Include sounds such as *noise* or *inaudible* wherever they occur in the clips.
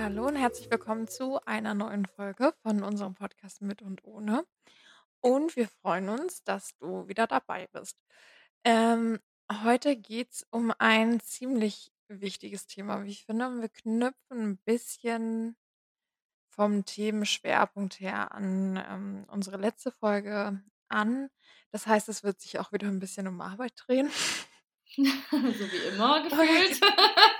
Hallo und herzlich willkommen zu einer neuen Folge von unserem Podcast Mit und Ohne. Und wir freuen uns, dass du wieder dabei bist. Ähm, heute geht es um ein ziemlich wichtiges Thema, wie ich finde. Wir knüpfen ein bisschen vom Themenschwerpunkt her an ähm, unsere letzte Folge an. Das heißt, es wird sich auch wieder ein bisschen um Arbeit drehen. *laughs* so wie immer *laughs* gefühlt. *laughs*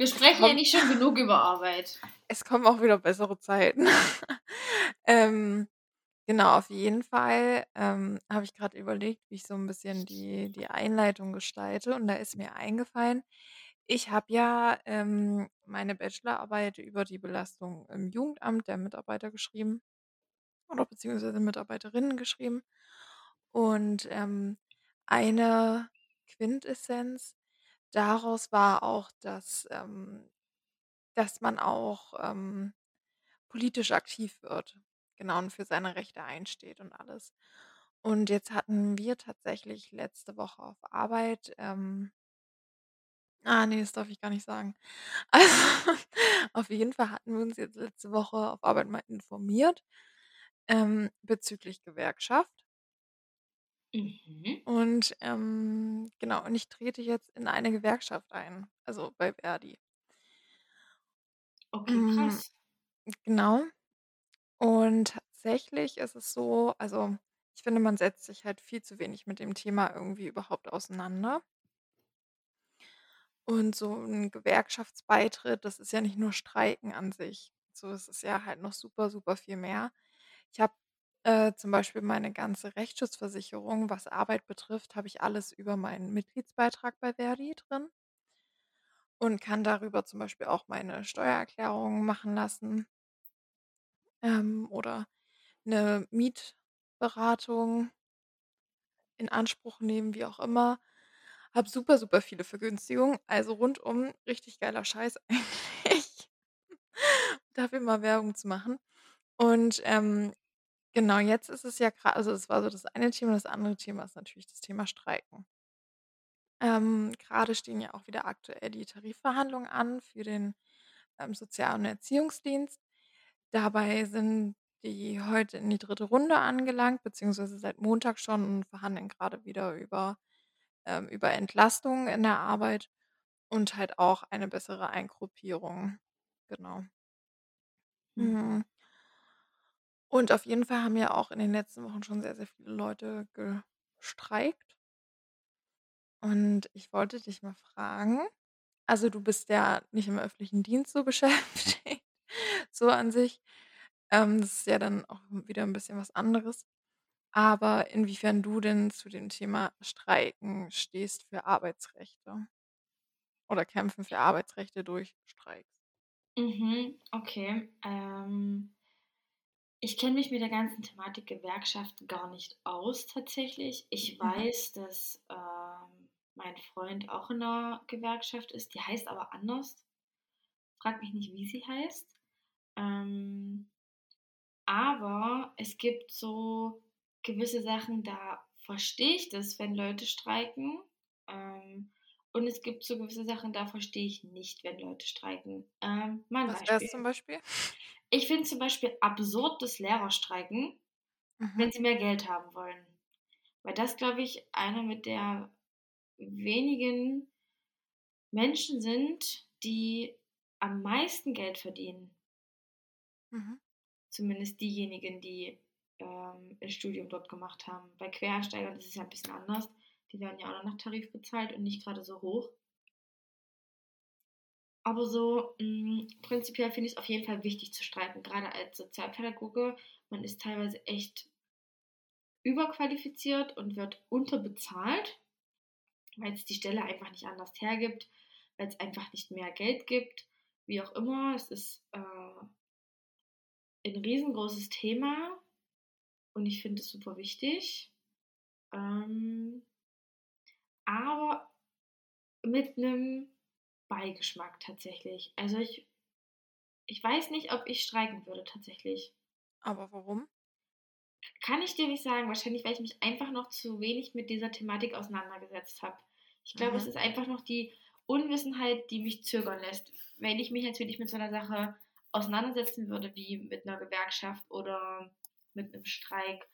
Wir sprechen ja nicht schon genug über Arbeit. Es kommen auch wieder bessere Zeiten. *laughs* ähm, genau, auf jeden Fall ähm, habe ich gerade überlegt, wie ich so ein bisschen die, die Einleitung gestalte. Und da ist mir eingefallen, ich habe ja ähm, meine Bachelorarbeit über die Belastung im Jugendamt der Mitarbeiter geschrieben oder beziehungsweise Mitarbeiterinnen geschrieben. Und ähm, eine Quintessenz daraus war auch, dass, ähm, dass man auch ähm, politisch aktiv wird. Genau, und für seine Rechte einsteht und alles. Und jetzt hatten wir tatsächlich letzte Woche auf Arbeit, ähm, ah nee, das darf ich gar nicht sagen. *laughs* Also, auf jeden Fall hatten wir uns jetzt letzte Woche auf Arbeit mal informiert ähm, bezüglich Gewerkschaft. Mhm. Und ähm, genau, und ich trete jetzt in eine Gewerkschaft ein, also bei Verdi. Okay, krass. Genau. Und tatsächlich ist es so, also ich finde, man setzt sich halt viel zu wenig mit dem Thema irgendwie überhaupt auseinander. Und so ein Gewerkschaftsbeitritt, das ist ja nicht nur Streiken an sich. So, es ist ja halt noch super, super viel mehr. Ich habe äh, zum Beispiel meine ganze Rechtsschutzversicherung, was Arbeit betrifft, habe ich alles über meinen Mitgliedsbeitrag bei Verdi drin und kann darüber zum Beispiel auch meine Steuererklärung machen lassen ähm, oder eine Mietberatung in Anspruch nehmen, wie auch immer. Habe super, super viele Vergünstigungen, also rundum richtig geiler Scheiß *laughs* eigentlich. Dafür mal Werbung zu machen. Und ähm, genau, jetzt ist es ja gerade, also das war so das eine Thema, das andere Thema ist natürlich das Thema Streiken. Ähm, gerade stehen ja auch wieder aktuell die Tarifverhandlungen an für den ähm, Sozial- und Erziehungsdienst. Dabei sind die heute in die dritte Runde angelangt, beziehungsweise seit Montag schon und verhandeln gerade wieder über, ähm, über Entlastungen in der Arbeit und halt auch eine bessere Eingruppierung. Genau. Hm. Mhm. Und auf jeden Fall haben ja auch in den letzten Wochen schon sehr, sehr viele Leute gestreikt. Und ich wollte dich mal fragen, also du bist ja nicht im öffentlichen Dienst so *laughs* beschäftigt, so an sich. Ähm, das ist ja dann auch wieder ein bisschen was anderes. Aber inwiefern du denn zu dem Thema Streiken stehst für Arbeitsrechte oder Kämpfen für Arbeitsrechte durch Streiks? Mhm, okay. Ähm, ich kenne mich mit der ganzen Thematik Gewerkschaft gar nicht aus tatsächlich. Ich Mhm. weiß, dass ähm, mein Freund auch in einer Gewerkschaft ist. Die heißt aber anders. Frag mich nicht, wie sie heißt. Ähm, aber es gibt so gewisse Sachen, da verstehe ich das, wenn Leute streiken. Ähm, und es gibt so gewisse Sachen, da verstehe ich nicht, wenn Leute streiken. Ähm, mal ein Was wäre zum Beispiel? Ich finde zum Beispiel absurd, dass Lehrer streiken, Mhm. wenn sie mehr Geld haben wollen. Weil das, glaube ich, einer mit der wenigen Menschen sind, die am meisten Geld verdienen. Mhm. Zumindest diejenigen, die ähm, ein Studium dort gemacht haben. Bei Quereinsteigern ist es ja ein bisschen anders. Die werden ja auch noch nach Tarif bezahlt und nicht gerade so hoch. Aber so mh, prinzipiell finde ich es auf jeden Fall wichtig zu streiken, gerade als Sozialpädagoge. Man ist teilweise echt überqualifiziert und wird unterbezahlt, weil es die Stelle einfach nicht anders hergibt, weil es einfach nicht mehr Geld gibt, wie auch immer. Es ist äh, ein riesengroßes Thema und ich finde es super wichtig. Ähm, aber mit einem Beigeschmack tatsächlich. Also ich, ich weiß nicht, ob ich streiken würde tatsächlich. Aber warum? Kann ich dir nicht sagen. Wahrscheinlich, weil ich mich einfach noch zu wenig mit dieser Thematik auseinandergesetzt habe. Ich glaube, Mhm. es ist einfach noch die Unwissenheit, die mich zögern lässt. Wenn ich mich natürlich mit so einer Sache auseinandersetzen würde, wie mit einer Gewerkschaft oder mit einem Streik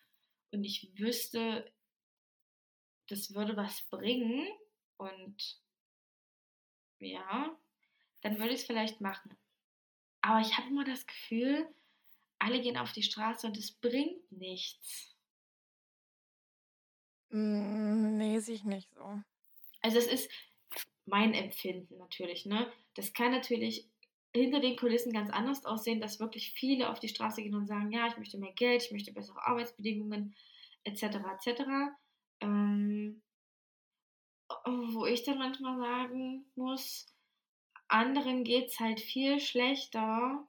und ich wüsste, das würde was bringen und ja, dann würde ich es vielleicht machen. Aber ich habe immer das Gefühl, alle gehen auf die Straße und es bringt nichts. Hm, ne, sehe ich nicht so. Also es ist mein Empfinden natürlich, ne? Das kann natürlich hinter den Kulissen ganz anders aussehen, dass wirklich viele auf die Straße gehen und sagen, ja, ich möchte mehr Geld, ich möchte bessere Arbeitsbedingungen, etc. etc. Ähm, wo ich dann manchmal sagen muss, anderen geht es halt viel schlechter,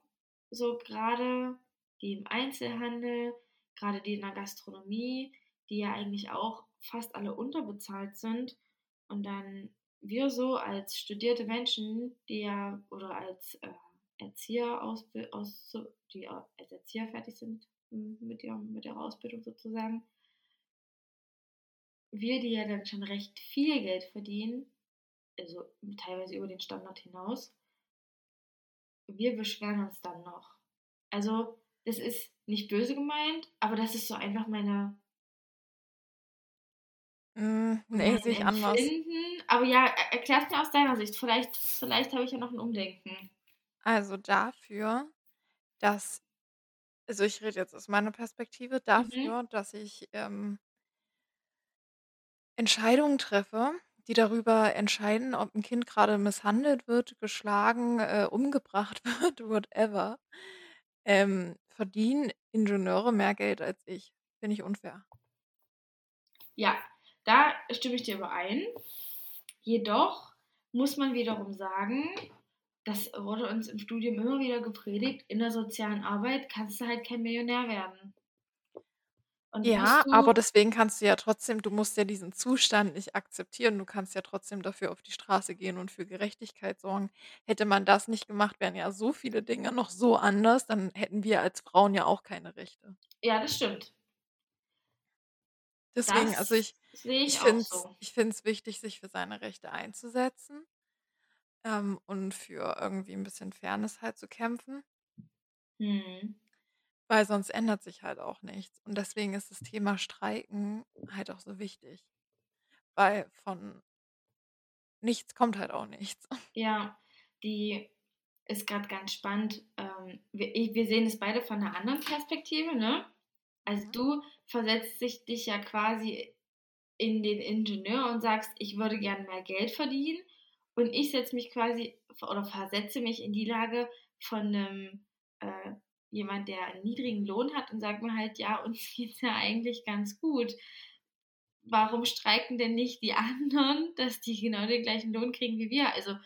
so gerade die im Einzelhandel, gerade die in der Gastronomie, die ja eigentlich auch fast alle unterbezahlt sind. Und dann wir so als studierte Menschen, die ja oder als äh, Erzieher aus, aus, die als Erzieher fertig sind mit, ihrer, mit ihrer Ausbildung sozusagen, wir, die ja dann schon recht viel Geld verdienen, also teilweise über den Standard hinaus, wir beschweren uns dann noch. Also, das ist nicht böse gemeint, aber das ist so einfach meine. Mm, nee, sehe ich anders. Aber ja, erklär es mir aus deiner Sicht. Vielleicht, vielleicht habe ich ja noch ein Umdenken. Also dafür, dass also ich rede jetzt aus meiner Perspektive, mhm. dafür, mhm. dass ich ähm Entscheidungen treffe, die darüber entscheiden, ob ein Kind gerade misshandelt wird, geschlagen, äh, umgebracht *laughs* wird, whatever, ähm, verdienen Ingenieure mehr Geld als ich. Finde ich unfair. Ja, da stimme ich dir überein. Jedoch muss man wiederum sagen, das wurde uns im Studium immer wieder gepredigt, in der sozialen Arbeit kannst du halt kein Millionär werden. Und Ja, aber deswegen kannst du ja trotzdem du musst ja diesen Zustand nicht akzeptieren. Du kannst ja trotzdem dafür auf die Straße gehen und für Gerechtigkeit sorgen. Hätte man das nicht gemacht, wären ja so viele Dinge noch so anders, dann hätten wir als Frauen ja auch keine Rechte. Ja, das stimmt. Deswegen, also ich sehe ich ich finde es so. ich finde es wichtig, sich für seine Rechte einzusetzen, ähm, und für irgendwie ein bisschen Fairness halt zu kämpfen. Mhm. Weil sonst ändert sich halt auch nichts. Und deswegen ist das Thema Streiken halt auch so wichtig. Weil von nichts kommt halt auch nichts. *laughs* Ja, die ist gerade ganz spannend. Ähm, wir, wir sehen es beide von einer anderen Perspektive, ne? Also mhm. du versetzt dich, dich ja quasi in den Ingenieur und sagst, ich würde gerne mehr Geld verdienen. Und ich setze mich quasi oder versetze mich in die Lage von einem äh, jemand, der einen niedrigen Lohn hat und sagt mir halt, ja, uns *laughs* geht es ja eigentlich ganz gut. Warum streiken denn nicht die *laughs* anderen, dass die genau den gleichen Lohn kriegen wie wir? Also.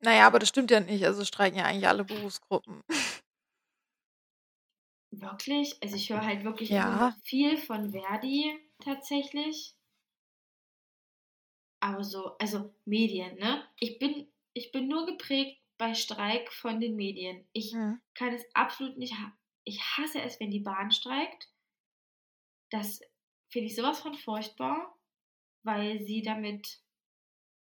Naja, aber das stimmt ja nicht. Also streiken ja eigentlich alle Berufsgruppen. Wirklich? Also ich höre halt wirklich ja. viel von Verdi tatsächlich. Aber so, also Medien, ne? Ich bin, ich bin nur geprägt bei Streik von den Medien. Ich mhm. kann es absolut nicht. Ich hasse es, wenn die Bahn streikt. Das finde ich sowas von furchtbar, weil sie damit.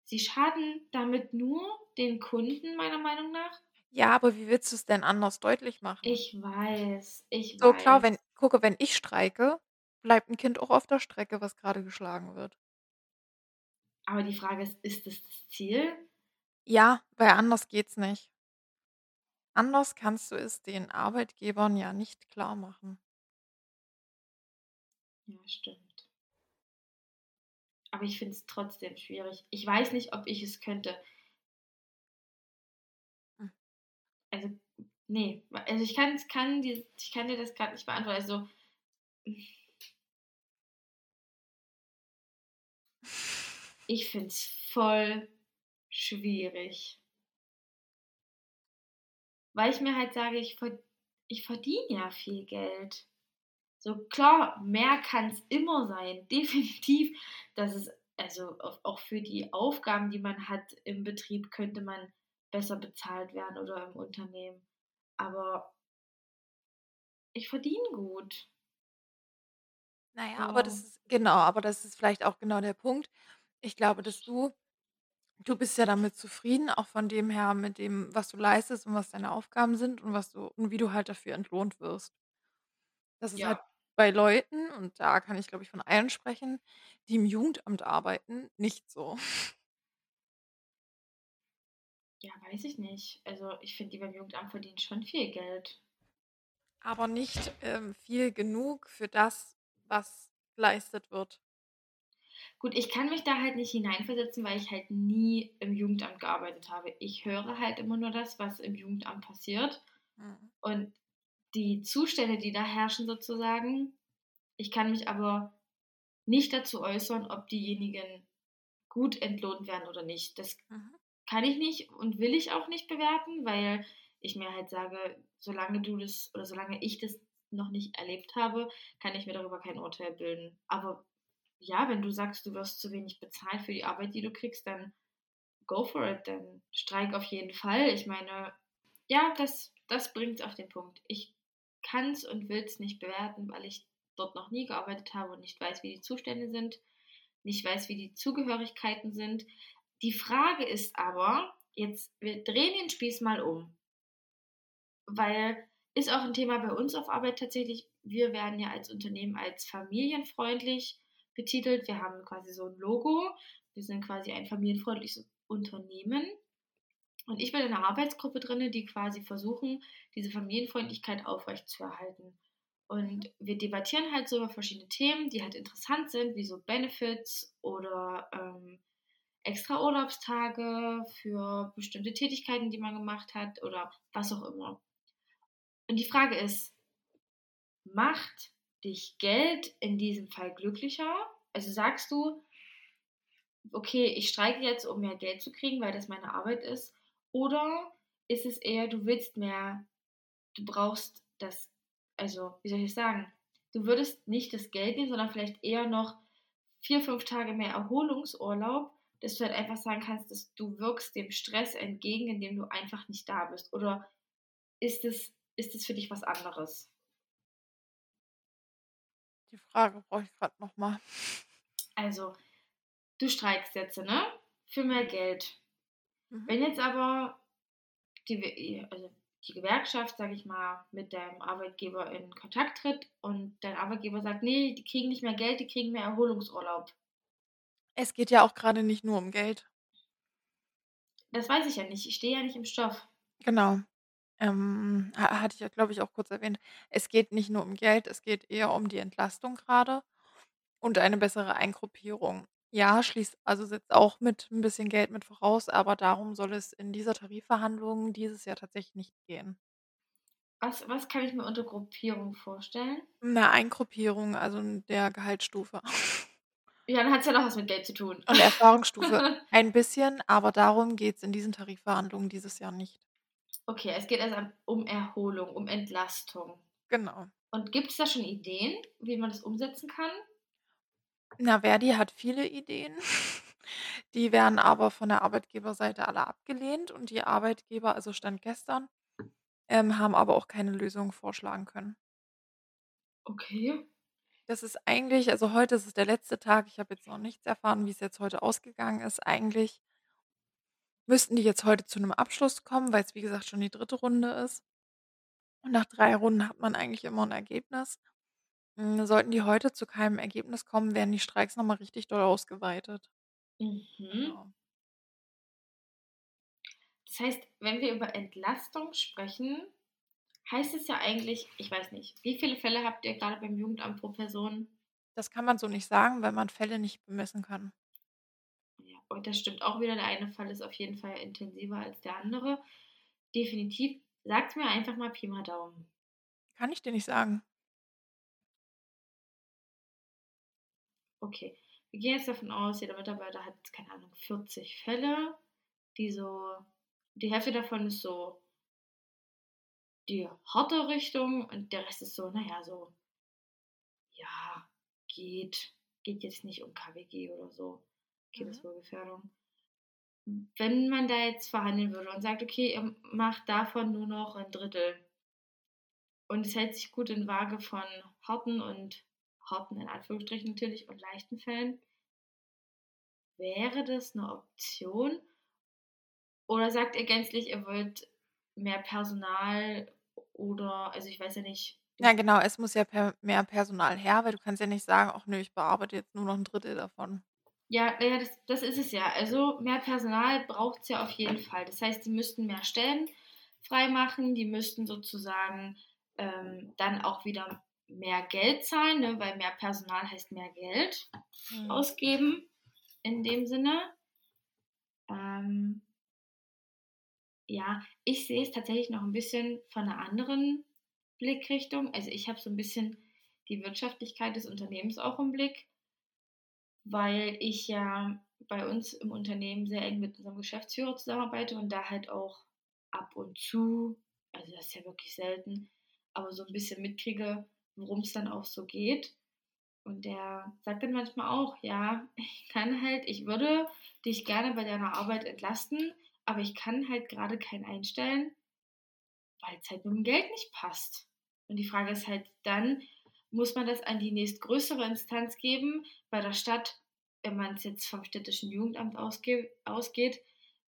Sie schaden damit nur den Kunden, meiner Meinung nach. Ja, aber wie willst du es denn anders deutlich machen? Ich weiß, ich so, weiß. So klar, wenn, gucke, wenn ich streike, bleibt ein Kind auch auf der Strecke, was gerade geschlagen wird. Aber die Frage ist, ist das das Ziel? Ja, weil anders geht's nicht. Anders kannst du es den Arbeitgebern ja nicht klar machen. Ja, stimmt. Aber ich finde es trotzdem schwierig. Ich weiß nicht, ob ich es könnte. Hm. Also, nee. Also ich kann, kann, die, ich kann dir das gerade nicht beantworten. Also. *laughs* Ich finde es voll schwierig. Weil ich mir halt sage, ich, ich verdiene ja viel Geld. So klar, mehr kann es immer sein, *laughs* definitiv. Dass es, also auch für die Aufgaben, die man hat im Betrieb, könnte man besser bezahlt werden oder im Unternehmen. Aber ich verdiene gut. Naja, aber das ist, genau, aber das ist vielleicht auch genau der Punkt. Ich glaube, dass du Du bist ja damit zufrieden, auch von dem her mit dem, was du leistest und was deine Aufgaben sind und was du und wie du halt dafür entlohnt wirst. Das ist halt Ja. bei Leuten, und da kann ich, glaube ich, von allen sprechen, die im Jugendamt arbeiten, nicht so. Ja, weiß ich nicht. Also, ich finde, die beim Jugendamt verdienen schon viel Geld. Aber nicht, ähm, viel genug für das, was geleistet wird. Gut, ich kann mich da halt nicht hineinversetzen, weil ich halt nie im Jugendamt gearbeitet habe. Ich höre halt immer nur das, was im Jugendamt passiert. Mhm. Und die Zustände, die da herrschen sozusagen, ich kann mich aber nicht dazu äußern, ob diejenigen gut entlohnt werden oder nicht. Das Mhm. kann ich nicht und will ich auch nicht bewerten, weil ich mir halt sage, solange du das oder solange ich das noch nicht erlebt habe, kann ich mir darüber kein Urteil bilden. Aber ja, wenn du sagst, du wirst zu wenig bezahlt für die Arbeit, die du kriegst, dann go for it, dann streik auf jeden Fall. Ich meine, ja, das, das bringt es auf den Punkt. Ich kann es und will es nicht bewerten, weil ich dort noch nie gearbeitet habe und nicht weiß, wie die Zustände sind, nicht weiß, wie die Zugehörigkeiten sind. Die Frage ist aber, jetzt, wir drehen den Spieß mal um, weil ist auch ein Thema bei uns auf Arbeit tatsächlich. Wir werden ja als Unternehmen als familienfreundlich betitelt. Wir haben quasi so ein Logo. Wir sind quasi ein familienfreundliches Unternehmen. Und ich bin in einer Arbeitsgruppe drin, die quasi versuchen, diese Familienfreundlichkeit aufrechtzuerhalten. Und wir debattieren halt so über verschiedene Themen, die halt interessant sind, wie so Benefits oder ähm, extra Urlaubstage für bestimmte Tätigkeiten, die man gemacht hat oder was auch immer. Und die Frage ist, macht dich Geld in diesem Fall glücklicher? Also sagst du, okay, ich streike jetzt, um mehr Geld zu kriegen, weil das meine Arbeit ist? Oder ist es eher, du willst mehr, du brauchst das, also wie soll ich sagen, du würdest nicht das Geld nehmen, sondern vielleicht eher noch vier, fünf Tage mehr Erholungsurlaub, dass du halt einfach sagen kannst, dass du wirkst dem Stress entgegen, indem du einfach nicht da bist? Oder ist es, ist es für dich was anderes? Die Frage brauche ich gerade noch mal. Also, du streikst jetzt, ne? Für mehr Geld. Mhm. Wenn jetzt aber die, also die Gewerkschaft, sage ich mal, mit deinem Arbeitgeber in Kontakt tritt und dein Arbeitgeber sagt, nee, die kriegen nicht mehr Geld, die kriegen mehr Erholungsurlaub. Es geht ja auch gerade nicht nur um Geld. Das weiß ich ja nicht. Ich stehe ja nicht im Stoff. Genau. Ähm, ha hatte ich ja, glaube ich, auch kurz erwähnt. Es geht nicht nur um Geld, es geht eher um die Entlastung gerade und eine bessere Eingruppierung. Ja, schließt also setzt auch mit ein bisschen Geld mit voraus, aber darum soll es in dieser Tarifverhandlung dieses Jahr tatsächlich nicht gehen. Was, was kann ich mir unter Gruppierung vorstellen? 'Ne Eingruppierung, also in der Gehaltsstufe. *laughs* Ja, dann hat es ja doch was mit Geld zu tun. Und Erfahrungsstufe *laughs* ein bisschen, aber darum geht's in diesen Tarifverhandlungen dieses Jahr nicht. Okay, es geht also um Erholung, um Entlastung. Genau. Und gibt es da schon Ideen, wie man das umsetzen kann? Na, Verdi hat viele Ideen. *laughs* Die werden aber von der Arbeitgeberseite alle abgelehnt und die Arbeitgeber, also Stand gestern, ähm, haben aber auch keine Lösung vorschlagen können. Okay. Das ist eigentlich also heute ist es der letzte Tag. Ich habe jetzt noch nichts erfahren, wie es jetzt heute ausgegangen ist. Eigentlich müssten die jetzt heute zu 'nem Abschluss kommen, weil's, wie gesagt, schon die dritte Runde ist. Und nach 3 Runden hat man eigentlich immer 'n Ergebnis. Hm, sollten die heute zu keinem Ergebnis kommen, werden die Streiks noch mal richtig doll ausgeweitet. Mhm. Genau. Das heißt, wenn wir über Entlastung sprechen, heißt es ja eigentlich, ich weiß nicht, wie viele Fälle habt ihr gerade beim Jugendamt pro Person? Das kann man so nicht sagen, weil man Fälle nicht bemessen kann. Und das stimmt auch wieder. Der eine Fall ist auf jeden Fall intensiver als der andere. Definitiv. Sagt mir einfach mal Pi mal Daumen. Kann ich dir nicht sagen. Okay. Wir gehen jetzt davon aus, jeder Mitarbeiter hat, keine Ahnung, 40 Fälle, die so, die Hälfte davon ist so die harte Richtung und der Rest ist so, naja, so, ja, geht, geht jetzt nicht um KWG oder so. Kindeswohlgefährdung. Wenn man da jetzt verhandeln würde und sagt, okay, ihr macht davon nur noch ein Drittel und es hält sich gut in Waage von harten und harten in Anführungsstrichen natürlich und leichten Fällen, wäre das eine Option Oder sagt ihr gänzlich, ihr wollt mehr Personal oder, also ich weiß ja nicht. Ja, genau, es muss ja per mehr Personal her, weil du kannst ja nicht sagen: „Ach nö, ich bearbeite jetzt nur noch 'n Drittel davon.“ Ja, ja, das das ist es ja. Also, mehr Personal braucht's ja auf jeden Fall. Das heißt, die müssten mehr Stellen freimachen, die müssten sozusagen, ähm, dann auch wieder mehr Geld zahlen, ne, weil mehr Personal heißt mehr Geld Mhm. ausgeben in dem Sinne. Ähm ja, ich sehe es tatsächlich noch 'n bisschen von 'ner anderen Blickrichtung. Also, ich habe so 'n bisschen die Wirtschaftlichkeit des Unternehmens auch im Blick weil ich ja bei uns im Unternehmen sehr eng mit unserem Geschäftsführer zusammenarbeite und da halt auch ab und zu, also das ist ja wirklich selten, aber so 'n bisschen mitkriege, worum's dann auch so geht. Und der sagt dann manchmal auch: „Ja, ich kann halt ich würde dich gerne bei deiner Arbeit entlasten, aber ich kann halt grade keinen einstellen, weil's halt mit'm Geld nicht passt.“ Und die Frage ist halt dann, muss man das an die nächstgrößere Instanz geben? Bei der Stadt, wenn man's jetzt vom städtischen Jugendamt ausge ausgeht,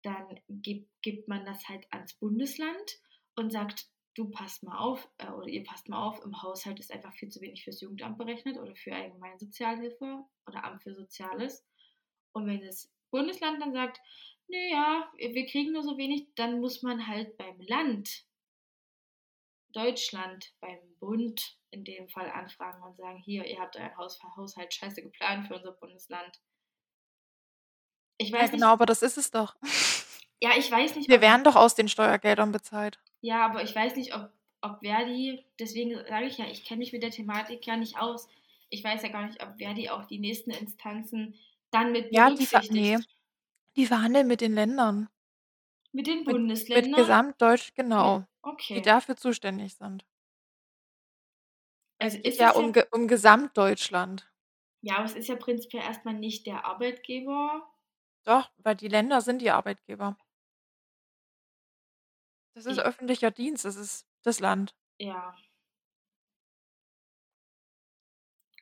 dann gibt gibt man das halt ans Bundesland und sagt: „Du passt mal auf, äh, oder ihr passt mal auf, im Haushalt ist einfach viel zu wenig fürs Jugendamt berechnet oder für Allgemeinsozialhilfe oder Amt für Soziales.“ Und wenn das Bundesland dann sagt: „Ne, ja, wir kriegen nur so wenig“, dann muss man halt beim Land Deutschland, beim Bund in dem Fall anfragen und sagen: „Hier, ihr habt euren Haus Haushalt scheiße geplant für unser Bundesland.“ Ich Ja, weiß genau, nicht aber das ist es doch. *laughs* Ja, ich weiß nicht, Wir werden doch aus den Steuergeldern bezahlt. Ja, aber ich weiß nicht, ob ob Verdi deswegen sage ich ja, ich kenne mich mit der Thematik ja nicht aus. Ich weiß ja gar nicht, ob Verdi auch die nächsten Instanzen dann mit Ja, die ne, berücksichtigt. die verhandeln mit den Ländern. Mit den Mit mit Bundesländern? Gesamtdeutsch Ja, genau, die okay. dafür zuständig sind. Also, ist ja um ja um Gesamtdeutschland. Ja, aber es ist ja prinzipiell erst mal nicht der Arbeitgeber. Doch, weil die Länder sind die Arbeitgeber. Das ist J öffentlicher Dienst, das ist das Land. Ja.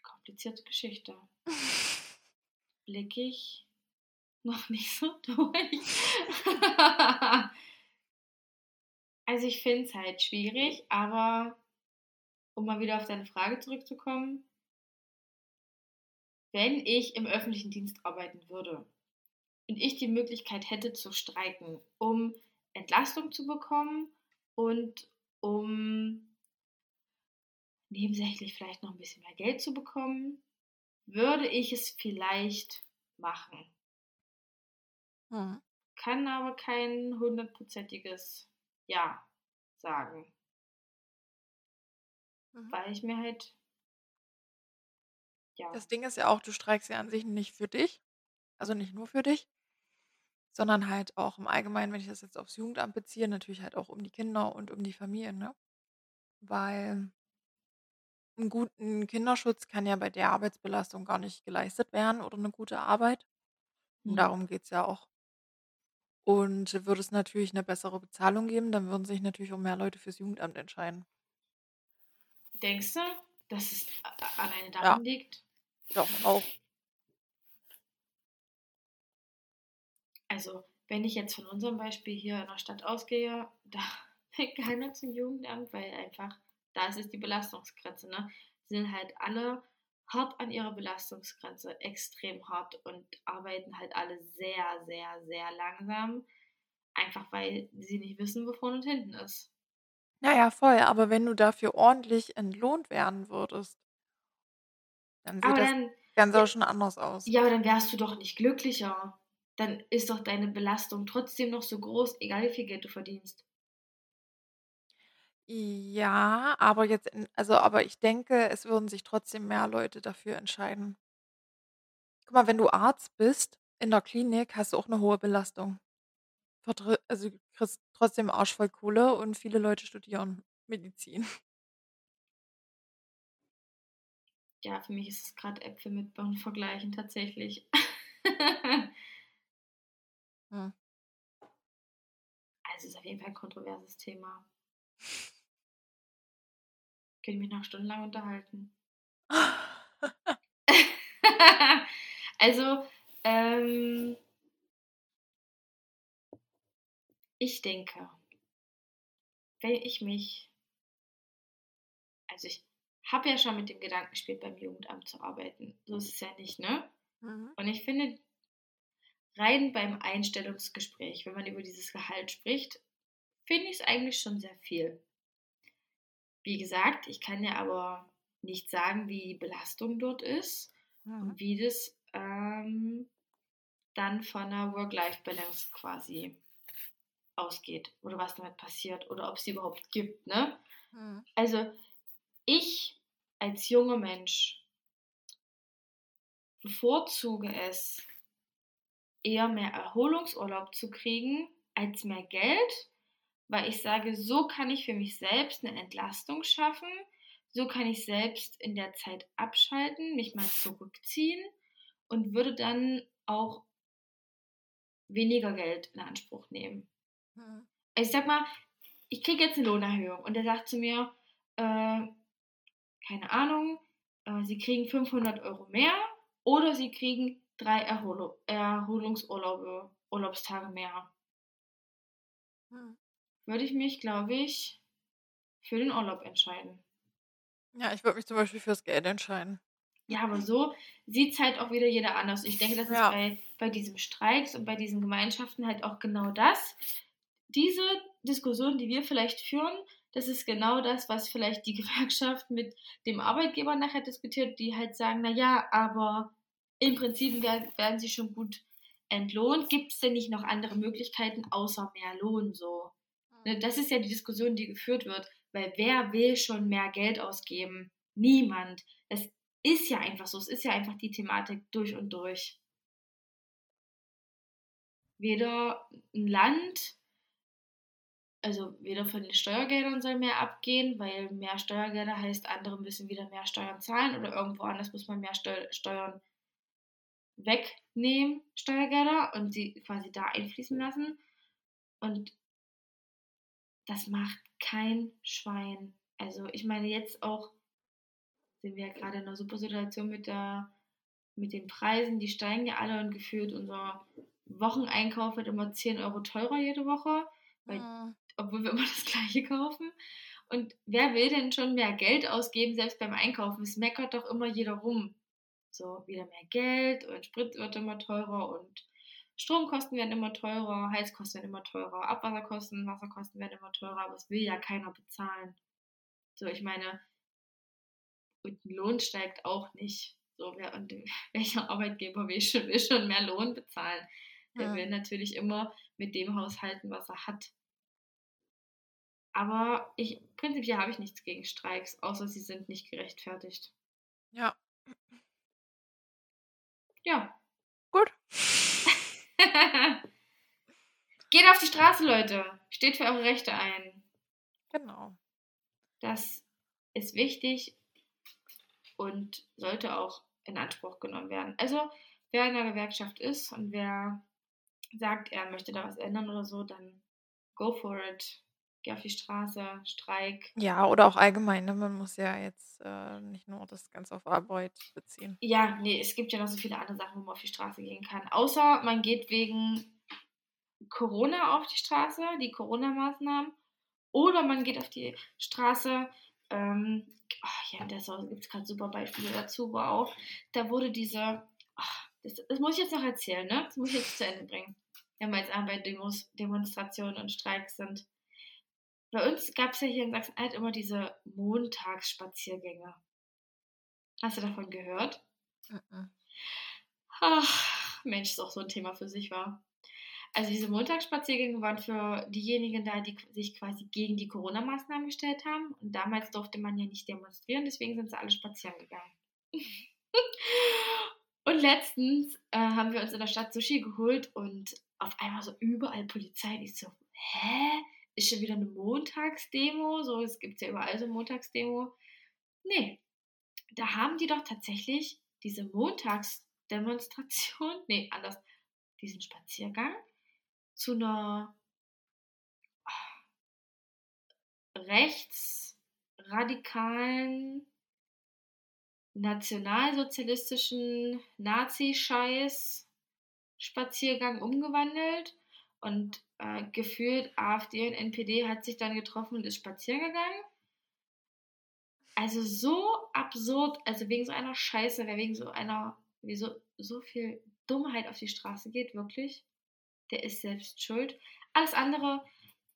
Komplizierte Geschichte. *laughs* Blicke ich noch nicht so *laughs* durch. Also, ich finde es halt schwierig, aber um mal wieder auf deine Frage zurückzukommen wenn ich im öffentlichen Dienst arbeiten würde und ich die Möglichkeit hätte zu streiken, um Entlastung zu bekommen und um nebensächlich vielleicht noch 'n bisschen mehr Geld zu bekommen, würde ich es vielleicht machen. Mhm. Kann aber kein hundertprozentiges Ja sagen. Mhm. Weil ich mir halt ja. Das Ding ist ja auch, du streikst ja an sich nicht für dich, also nicht nur für dich sondern halt auch im Allgemeinen, wenn ich das jetzt aufs Jugendamt beziehe, natürlich halt auch um die Kinder und um die Familie, ne? Weil 'n guten Kinderschutz kann ja bei der Arbeitsbelastung gar nicht geleistet werden oder 'ne gute Arbeit. Und Mhm. darum geht's ja auch. Und würde es natürlich 'ne bessere Bezahlung geben, dann würden sich natürlich auch mehr Leute fürs Jugendamt entscheiden. Denkst du, dass es alleine Ja. daran liegt? Doch, auch. Also, wenn ich jetzt von unserem Beispiel hier in der Stadt ausgehe, da *laughs* will keiner zum Jugendamt, weil einfach da ist es die Belastungsgrenze, ne? Die sind halt alle hart an ihrer Belastungsgrenze, extrem hart und arbeiten halt alle sehr, sehr, sehr langsam, einfach weil sie nicht wissen, wo vorne und hinten ist. Ja, ja, voll, aber wenn du dafür ordentlich entlohnt werden würdest dann sieht Aber das dann Ganze ja auch schon anders aus. ja, aber dann wärst du doch nicht glücklicher. Dann ist doch deine Belastung trotzdem noch so groß, egal wie viel Geld du verdienst. Ja, aber jetzt in also, aber ich denke, es würden sich trotzdem mehr Leute dafür entscheiden. Guck mal, wenn du Arzt bist in der Klinik, hast du auch 'ne hohe Belastung. Also, du kriegst trotzdem Arsch voll Kohle und viele Leute studieren Medizin. *laughs* Ja, für mich ist es grad Äpfel mit Birnen vergleichen tatsächlich. Mhm. Also, ist auf jeden Fall 'n kontroverses Thema. Könnte mich noch stundenlang unterhalten. *laughs* *laughs* Also, ähm ich denke, wenn ich mich, also ich habe ja schon mit dem Gedanken gespielt, beim Jugendamt zu arbeiten. So ist es ja nicht, ne? Mhm. Und ich finde, rein beim Einstellungsgespräch, wenn man über dieses Gehalt spricht, finde ich es eigentlich schon sehr viel. Wie gesagt, ich kann ja aber nicht sagen, wie die Belastung dort ist Mhm. und wie das ähm, dann von einer Work-Life-Balance quasi ausgeht oder was damit passiert oder ob es sie überhaupt gibt. Ne? Mhm. Also ich als junger Mensch bevorzuge es, eher mehr Erholungsurlaub zu kriegen als mehr Geld, weil ich sage, so kann ich für mich selbst eine Entlastung schaffen, so kann ich selbst in der Zeit abschalten, mich mal zurückziehen und würde dann auch weniger Geld in Anspruch nehmen. Mhm. Also ich sag mal, ich kriege jetzt eine Lohnerhöhung und der sagt zu mir, äh, keine Ahnung, äh, Sie kriegen 500 Euro mehr oder Sie kriegen drei Erhol Erholungsurlaube, Urlaubstage mehr. Mhm. Würde ich mich, glaube ich, für den Urlaub entscheiden. Ja, ich würde mich zum Beispiel fürs Geld entscheiden. Ja, aber so sieht es halt auch wieder jeder anders. Ich denke, das ist Ja. bei, bei diesen Streiks und bei diesen Gemeinschaften halt auch genau das. Diese Diskussion, die wir vielleicht führen, das ist genau das, was vielleicht die *laughs* Gewerkschaft mit dem Arbeitgeber nachher diskutiert, die halt sagen, naja, aber im Prinzip werden, werden sie schon gut entlohnt. Gibt es denn nicht noch andere Möglichkeiten außer mehr Lohn so? Ne, Das ist ja die Diskussion, die geführt wird, weil wer will schon mehr Geld ausgeben? Niemand. Es ist ja einfach so, es ist ja einfach die Thematik durch und durch. Weder ein Land, also weder von den Steuergeldern soll mehr abgehen, weil mehr Steuergelder heißt, andere müssen wieder mehr Steuern zahlen oder irgendwo anders muss man mehr Steu Steuern wegnehmen, Steuergelder, und sie quasi da einfließen lassen. Und das macht kein Schwein. Also ich meine jetzt auch, sind wir ja gerade in einer super Situation mit, der, mit den Preisen, die steigen ja alle und gefühlt unser Wocheneinkauf wird immer 10 Euro teurer jede Woche, weil, Mhm. Obwohl wir immer das gleiche kaufen. Und wer will denn schon mehr Geld ausgeben, selbst beim Einkaufen? Es meckert doch immer jeder rum. So, wieder mehr Geld und Sprit wird immer teurer und Stromkosten werden immer teurer, Heizkosten werden immer teurer, Abwasserkosten, Wasserkosten werden immer teurer, aber es will ja keiner bezahlen. So, ich meine, und ein Lohn steigt auch nicht. So, wer, und *laughs* welcher Arbeitgeber will schon, will schon mehr Lohn bezahlen? Der Mhm. will natürlich immer mit dem haushalten, was er hat. Aber ich, prinzipiell habe ich nichts gegen Streiks, außer sie sind nicht gerechtfertigt. Ja, Ja. gut. *laughs* Geht auf die Straße, Leute. Steht für eure Rechte ein. Genau. Das ist wichtig und sollte auch in Anspruch genommen werden. Also, wer in der Gewerkschaft ist und wer sagt, er möchte da was ändern oder so, dann go for it. Geh auf die Straße, Streik. Ja, oder auch allgemein, ne? Man muss ja jetzt äh, nicht nur das Ganze auf Arbeit beziehen. Ja, nee, es gibt ja noch so viele andere Sachen, wo man auf die Straße gehen kann. Außer man geht wegen Corona auf die Straße, die Corona-Maßnahmen. Oder man geht auf die Straße, ähm, ach ja, da gibt es gerade super Beispiele dazu, wo auch, da wurde diese, ach, das, das muss ich jetzt noch erzählen, ne? Das muss ich jetzt zu Ende bringen. Wenn wir jetzt bei Demos, Demonstrationen und Streiks sind. Bei uns gab es ja hier in Sachsen-Anhalt immer diese Montagsspaziergänge. Hast du davon gehört? Mhm. Ach, Mensch, ist auch so ein Thema für sich, war. Also diese Montagsspaziergänge waren für diejenigen da, die sich quasi gegen die Corona-Maßnahmen gestellt haben. Und damals durfte man ja nicht demonstrieren, deswegen sind sie alle spazieren gegangen. *laughs* und letztens äh, haben wir uns in der Stadt Sushi geholt und auf einmal so überall Polizei. Und ich so, hä? Ist schon wieder eine Montagsdemo? So, es gibt ja überall so Montagsdemo. Nee, da haben die doch tatsächlich diese Montagsdemonstration, nee, anders, diesen Spaziergang zu einer rechtsradikalen, nationalsozialistischen Nazi-Scheiß Spaziergang umgewandelt Und äh, gefühlt AfD und NPD hat sich dann getroffen und ist spazieren gegangen. Also so absurd, also wegen so einer Scheiße, wer wegen so einer, wie so, so viel Dummheit auf die Straße geht, wirklich, der ist selbst schuld. Alles andere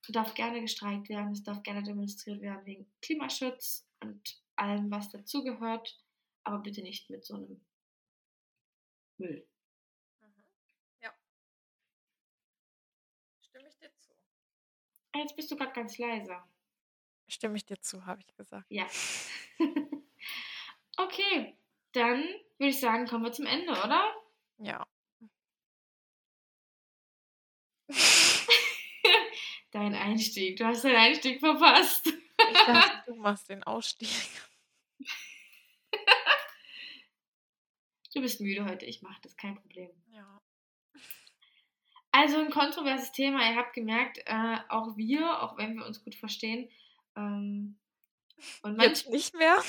darf gerne gestreikt werden, es darf gerne demonstriert werden wegen Klimaschutz und allem, was dazugehört, aber bitte nicht mit so einem Müll. Ah, jetzt bist du gerade ganz leise. Stimme ich dir zu, habe ich gesagt. Ja. *laughs* okay, dann würde ich sagen, kommen wir zum Ende, oder? Ja. *laughs* Dein Einstieg. Du hast deinen Einstieg verpasst. Ich dachte, *laughs* du machst den Ausstieg. Du bist müde heute, ich mache das, kein Problem. Ja. Also ein kontroverses Thema. Ihr habt gemerkt, äh, auch wir, auch wenn wir uns gut verstehen, ähm, und Jetzt nicht mehr. *laughs*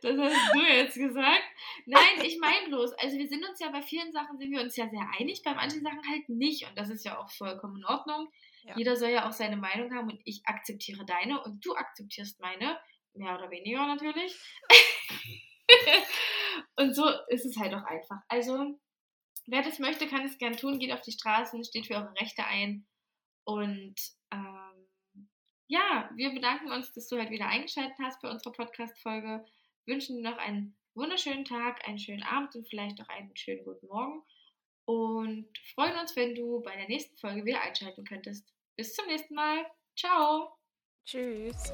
das hast du jetzt gesagt. Nein, ich meine bloß, also wir sind uns ja bei vielen Sachen sind wir uns ja sehr einig, bei manchen Sachen halt nicht. Und das ist ja auch vollkommen in Ordnung. Ja. Jeder soll ja auch seine Meinung haben und ich akzeptiere deine und du akzeptierst meine. Mehr oder weniger natürlich. *laughs* *laughs* und so ist es halt auch einfach. Also, wer das möchte, kann es gern tun, geht auf die Straßen, steht für eure Rechte ein. Und ähm, ja, wir bedanken uns, dass du halt wieder eingeschaltet hast bei unserer Podcast-Folge. Wünschen dir noch einen wunderschönen Tag, einen schönen Abend und vielleicht noch einen schönen guten Morgen. Und freuen uns, wenn du bei der nächsten Folge wieder einschalten könntest. Bis zum nächsten Mal. Ciao. Tschüss.